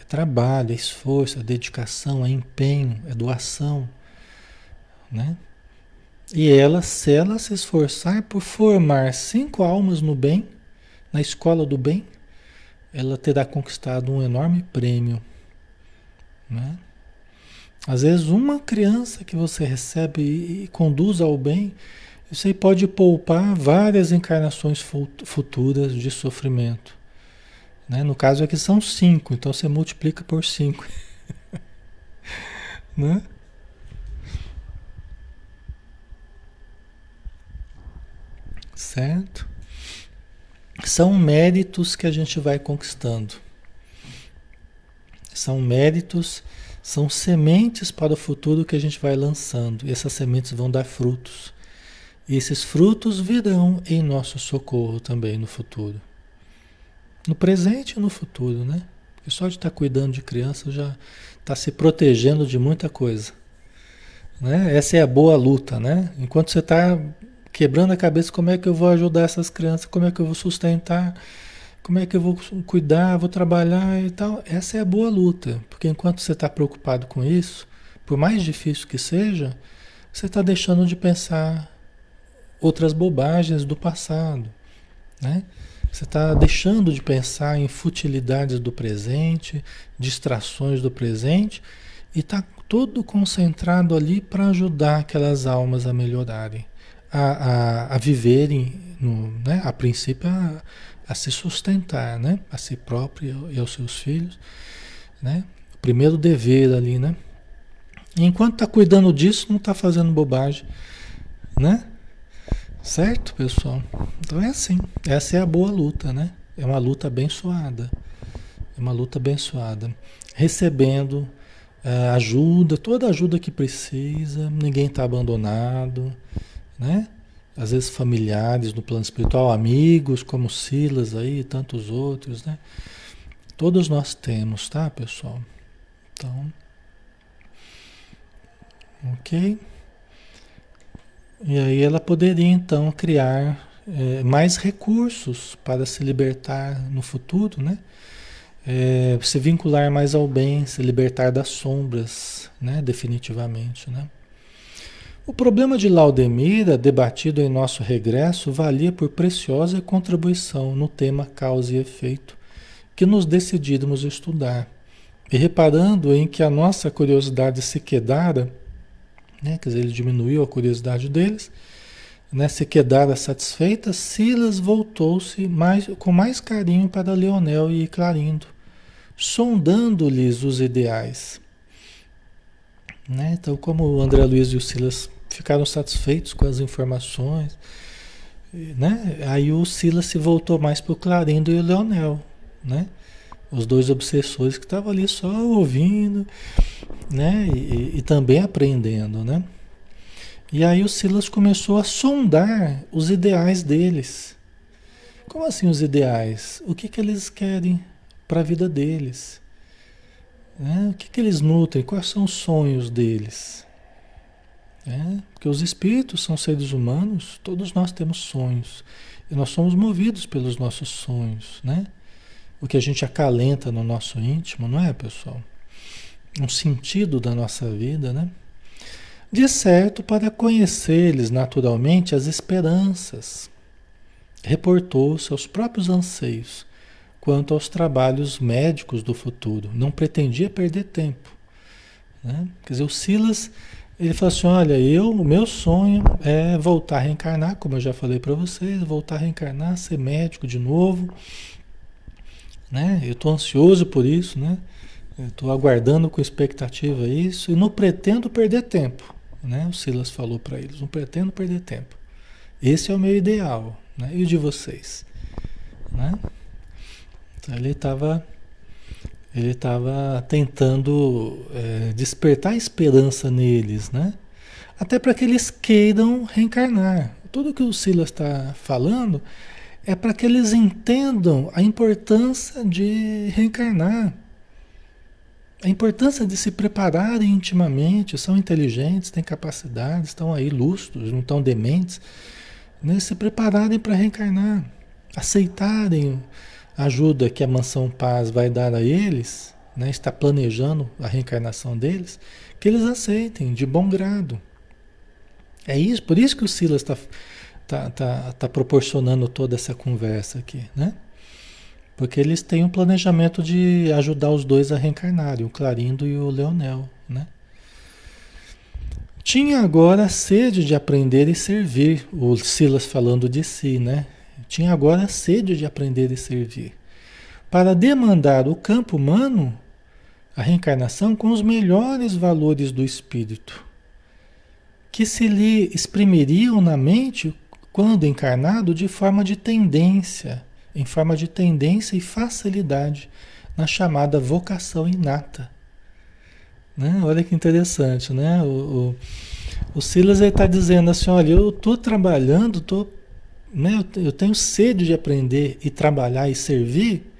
É trabalho, é esforço, é dedicação, é empenho, é doação. Né? E ela, se ela se esforçar por formar cinco almas no bem, na escola do bem, ela terá conquistado um enorme prêmio né? Às vezes uma criança que você recebe e, conduz ao bem, aí pode poupar várias encarnações futuras de sofrimento. Né? No caso aqui são cinco, então você multiplica por cinco. né? Certo? São méritos que a gente vai conquistando. São méritos, são sementes para o futuro que a gente vai lançando. E essas sementes vão dar frutos. E esses frutos virão em nosso socorro também no futuro. No presente e no futuro, né? Porque só de estar cuidando de criança já está se protegendo de muita coisa. Né? Essa é a boa luta, né? Enquanto você está quebrando a cabeça como é que eu vou ajudar essas crianças, como é que eu vou sustentar, como é que eu vou cuidar, vou trabalhar e tal. Essa é a boa luta, porque enquanto você está preocupado com isso, por mais difícil que seja, você está deixando de pensar outras bobagens do passado, né? Você está deixando de pensar em futilidades do presente, distrações do presente e está todo concentrado ali para ajudar aquelas almas a melhorarem, a, a, a viverem, no, né? a princípio, a, a, se sustentar, né? a si próprio e aos seus filhos. Né? O primeiro dever ali, né? Enquanto está cuidando disso, não está fazendo bobagem, né? Certo, pessoal? Então é assim. Essa é a boa luta, né? É uma luta abençoada. É uma luta abençoada. Recebendo é, ajuda, toda ajuda que precisa, ninguém está abandonado, né? Às vezes familiares no plano espiritual, amigos como Silas aí e tantos outros, né? Todos nós temos, tá, pessoal? Então, ok? E aí ela poderia então criar é, mais recursos para se libertar no futuro, né? É, se vincular mais ao bem, se libertar das sombras, né? Definitivamente, né? O problema de Laudemira, debatido em nosso regresso, valia por preciosa contribuição no tema causa e efeito, que nos decidimos estudar. E reparando em que a nossa curiosidade se quedara né? Quer dizer, ele diminuiu a curiosidade deles, né? se quedaram satisfeitas, Silas voltou-se mais, com mais carinho para Leonel e Clarindo, sondando-lhes os ideais. Né? Então, como o André Luiz e o Silas ficaram satisfeitos com as informações, né? aí o Silas se voltou mais para o Clarindo e o Leonel, né? os dois obsessores que estavam ali só ouvindo, né? E, e, também aprendendo, né? E aí o Silas começou a sondar os ideais deles. Como assim os ideais? O que, que eles querem para a vida deles? Né? O que, que eles nutrem? Quais são os sonhos deles? É, porque os espíritos são seres humanos, todos nós temos sonhos. E nós somos movidos pelos nossos sonhos, né? o que a gente acalenta no nosso íntimo, não é, pessoal? Um sentido da nossa vida, né? De certo, para conhecer-lhes naturalmente as esperanças, reportou seus próprios anseios quanto aos trabalhos médicos do futuro. Não pretendia perder tempo. Né? Quer dizer, o Silas, ele falou assim: olha, eu, o meu sonho é voltar a reencarnar, como eu já falei para vocês, voltar a reencarnar, ser médico de novo né? Eu estou ansioso por isso, né? Estou aguardando com expectativa isso e não pretendo perder tempo, né? O Silas falou para eles, não pretendo perder tempo. Esse é o meu ideal, né? E o de vocês, né? Então ele estava ele estava tentando é, despertar esperança neles, né? Até para que eles queiram reencarnar. Tudo que o Silas está falando é para que eles entendam a importância de reencarnar. A importância de se prepararem intimamente, são inteligentes, têm capacidade, estão aí lustros, não estão dementes, né? se prepararem para reencarnar, aceitarem ajuda que a Mansão Paz vai dar a eles, né? está planejando a reencarnação deles, que eles aceitem de bom grado. É isso, por isso que o Silas está tá, tá, tá proporcionando toda essa conversa aqui, né? Porque eles têm um planejamento de ajudar os dois a reencarnarem, o Clarindo e o Leonel, né? Tinha agora sede de aprender e servir, o Silas falando de si, né? Tinha agora sede de aprender e servir. para demandar o campo humano, a reencarnação, com os melhores valores do espírito, que se lhe exprimiriam na mente quando encarnado de forma de tendência, em forma de tendência e facilidade, na chamada vocação inata. Né? Olha que interessante, né? O, o, o Silas está dizendo assim, olha, eu estou trabalhando, tô, né, eu tenho sede de aprender e trabalhar e servir,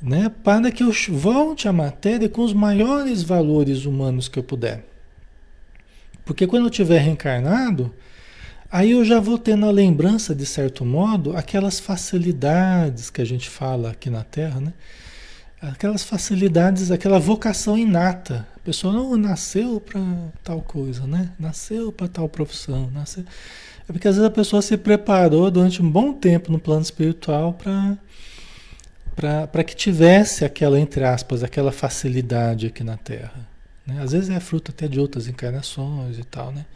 né, para que eu volte à matéria com os maiores valores humanos que eu puder. Porque quando eu tiver reencarnado, aí eu já vou ter na lembrança, de certo modo, aquelas facilidades que a gente fala aqui na Terra, né? aquelas facilidades, aquela vocação inata. A pessoa não nasceu para tal coisa, né? Nasceu para tal profissão, nasceu. É porque às vezes a pessoa se preparou durante um bom tempo no plano espiritual para que tivesse aquela, entre aspas, aquela facilidade aqui na Terra. Né? Às vezes é fruto até de outras encarnações e tal, né?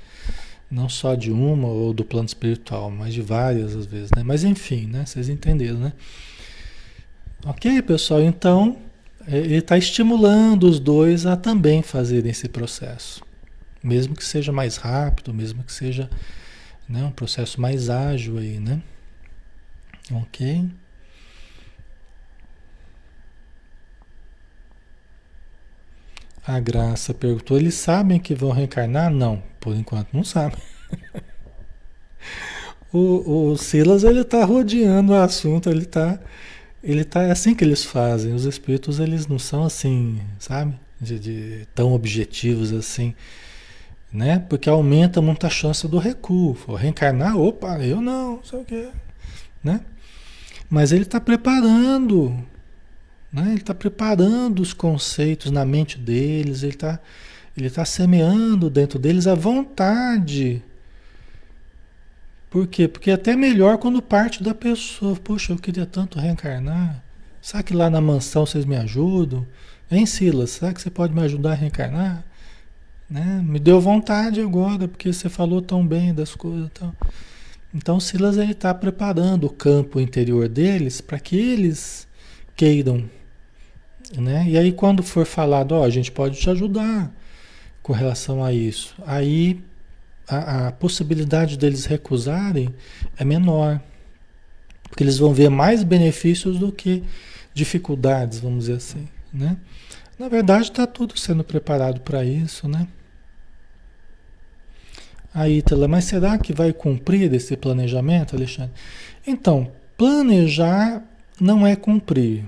Não só de uma ou do plano espiritual, mas de várias às vezes, né? Mas enfim, né? Vocês entenderam, né? Ok, pessoal? Então, é, ele está estimulando os dois a também fazerem esse processo. Mesmo que seja mais rápido, mesmo que seja né, um processo mais ágil aí, né? Ok? A Graça perguntou: eles sabem que vão reencarnar? Não, por enquanto não sabem. o, o Silas ele está rodeando o assunto, ele está ele tá é assim que eles fazem. Os espíritos eles não são assim, sabe? De, de, tão objetivos assim, né? Porque aumenta muito a chance do recuo. Reencarnar, opa, eu não, não sei o quê, né? Mas ele está preparando, né? Ele está preparando os conceitos na mente deles. Ele está ele tá semeando dentro deles a vontade por quê? Porque é até melhor quando parte da pessoa. Poxa, eu queria tanto reencarnar. Será que lá na mansão vocês me ajudam? Hein, Silas? Será que você pode me ajudar a reencarnar? Né? Me deu vontade agora, porque você falou tão bem das coisas. Então, então Silas ele está preparando o campo interior deles para que eles queiram. Né? E aí quando for falado, ó, a gente pode te ajudar com relação a isso. Aí a, a possibilidade deles recusarem é menor. Porque eles vão ver mais benefícios do que dificuldades, vamos dizer assim. Né? Na verdade, está tudo sendo preparado para isso, né? Aí, Ítala, mas será que vai cumprir esse planejamento, Alexandre? Então, planejar não é cumprir,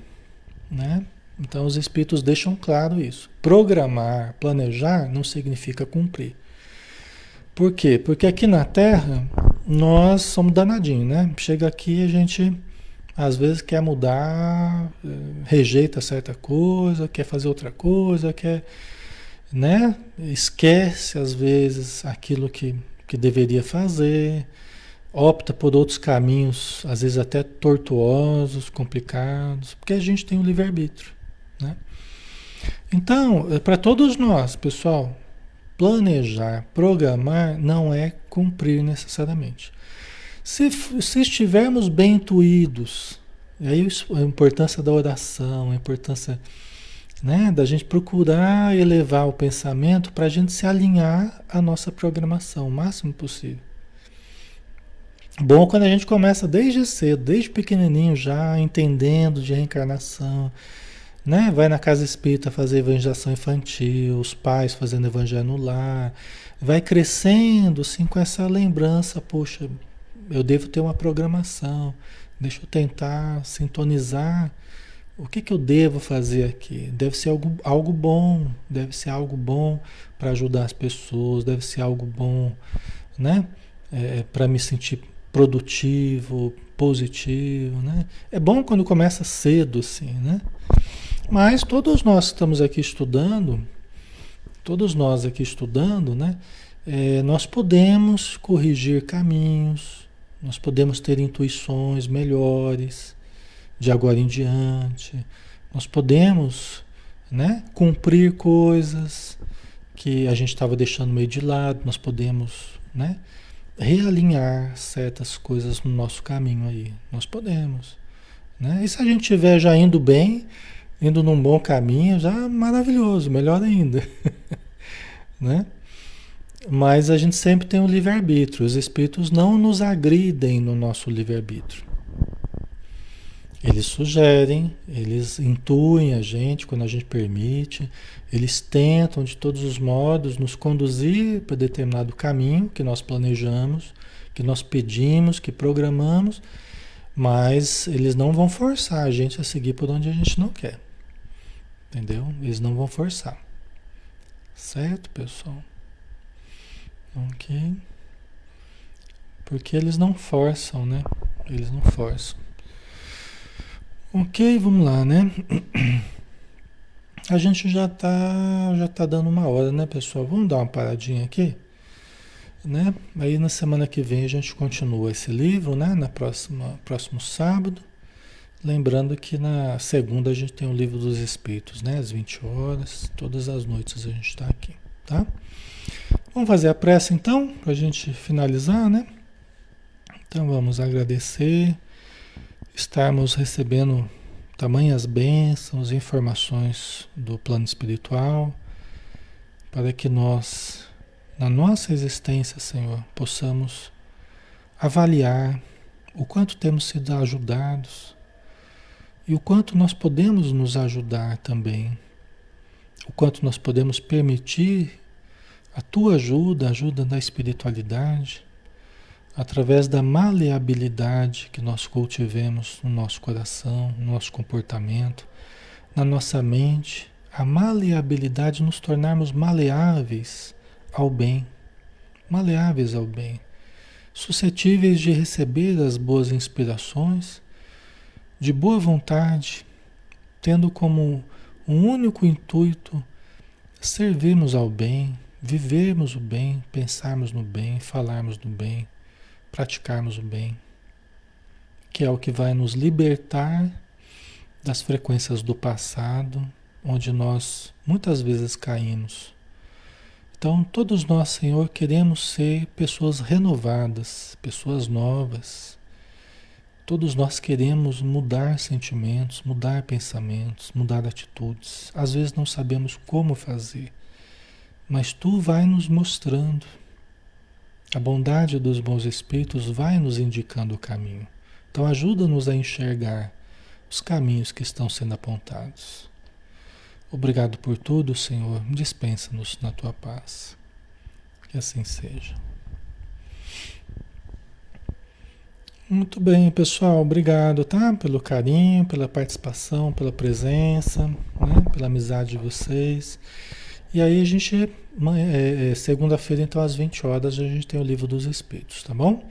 né? Então, os espíritos deixam claro isso. Programar, planejar não significa cumprir. Por quê? Porque aqui na Terra nós somos danadinhos, né? Chega aqui a gente às vezes quer mudar, eh, rejeita certa coisa, quer fazer outra coisa, quer, né? Esquece às vezes aquilo que, que deveria fazer, opta por outros caminhos, às vezes até tortuosos, complicados, porque a gente tem o livre-arbítrio, né? Então, eh, para todos nós, pessoal, Planejar, programar não é cumprir necessariamente. Se, se estivermos bem intuídos, aí a importância da oração, a importância né, da gente procurar elevar o pensamento para a gente se alinhar à nossa programação o máximo possível. Bom quando a gente começa desde cedo, desde pequenininho já entendendo de reencarnação, né? Vai na casa espírita fazer evangelização infantil, os pais fazendo evangelho no lar, vai crescendo assim com essa lembrança, poxa, eu devo ter uma programação, deixa eu tentar sintonizar o que, que eu devo fazer aqui? Deve ser algo, algo bom, deve ser algo bom para ajudar as pessoas, deve ser algo bom, né? É, para me sentir produtivo, positivo, né? É bom quando começa cedo, assim, né? Mas todos nós que estamos aqui estudando, todos nós aqui estudando, né? É, nós podemos corrigir caminhos, nós podemos ter intuições melhores de agora em diante, nós podemos né, cumprir coisas que a gente estava deixando meio de lado, nós podemos né, realinhar certas coisas no nosso caminho aí, nós podemos. Né? E se a gente estiver já indo bem, indo num bom caminho, já maravilhoso, melhor ainda. né? Mas a gente sempre tem o livre-arbítrio. Os espíritos não nos agridem no nosso livre-arbítrio. Eles sugerem, eles intuem a gente quando a gente permite, eles tentam de todos os modos nos conduzir para determinado caminho que nós planejamos, que nós pedimos, que programamos, mas eles não vão forçar a gente a seguir por onde a gente não quer. Entendeu? Eles não vão forçar. Certo, pessoal? Ok. Porque eles não forçam, né? Eles não forçam. Ok, vamos lá, né? A gente já tá, já tá dando uma hora, né, pessoal? Vamos dar uma paradinha aqui, né? Aí na semana que vem a gente continua esse livro, né? Na próxima, próximo sábado. Lembrando que na segunda a gente tem o livro dos Espíritos, né? Às 20 horas, todas as noites a gente está aqui, tá? Vamos fazer a prece então, para a gente finalizar, né? Então vamos agradecer, estarmos recebendo tamanhas bênçãos, informações do plano espiritual, para que nós, na nossa existência, Senhor, possamos avaliar o quanto temos sido ajudados e o quanto nós podemos nos ajudar também, o quanto nós podemos permitir a tua ajuda, a ajuda da espiritualidade, através da maleabilidade que nós cultivemos no nosso coração, no nosso comportamento, na nossa mente, a maleabilidade de nos tornarmos maleáveis ao bem, maleáveis ao bem, suscetíveis de receber as boas inspirações, de boa vontade, tendo como um único intuito servirmos ao bem, vivermos o bem, pensarmos no bem, falarmos no bem, praticarmos o bem, que é o que vai nos libertar das frequências do passado, onde nós muitas vezes caímos. Então, todos nós, Senhor, queremos ser pessoas renovadas, pessoas novas. Todos nós queremos mudar sentimentos, mudar pensamentos, mudar atitudes. Às vezes não sabemos como fazer mas tu vai nos mostrando. A bondade dos bons espíritos vai nos indicando o caminho. Então ajuda-nos a enxergar os caminhos que estão sendo apontados. Obrigado por tudo, Senhor. Dispensa-nos na tua paz. Que assim seja. Muito bem, pessoal. Obrigado, tá? Pelo carinho, pela participação, pela presença, né? pela amizade de vocês. E aí a gente, é, é, segunda-feira, então às 20 horas, a gente tem o livro dos Espíritos, tá bom?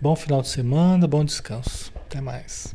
Bom final de semana, bom descanso. Até mais.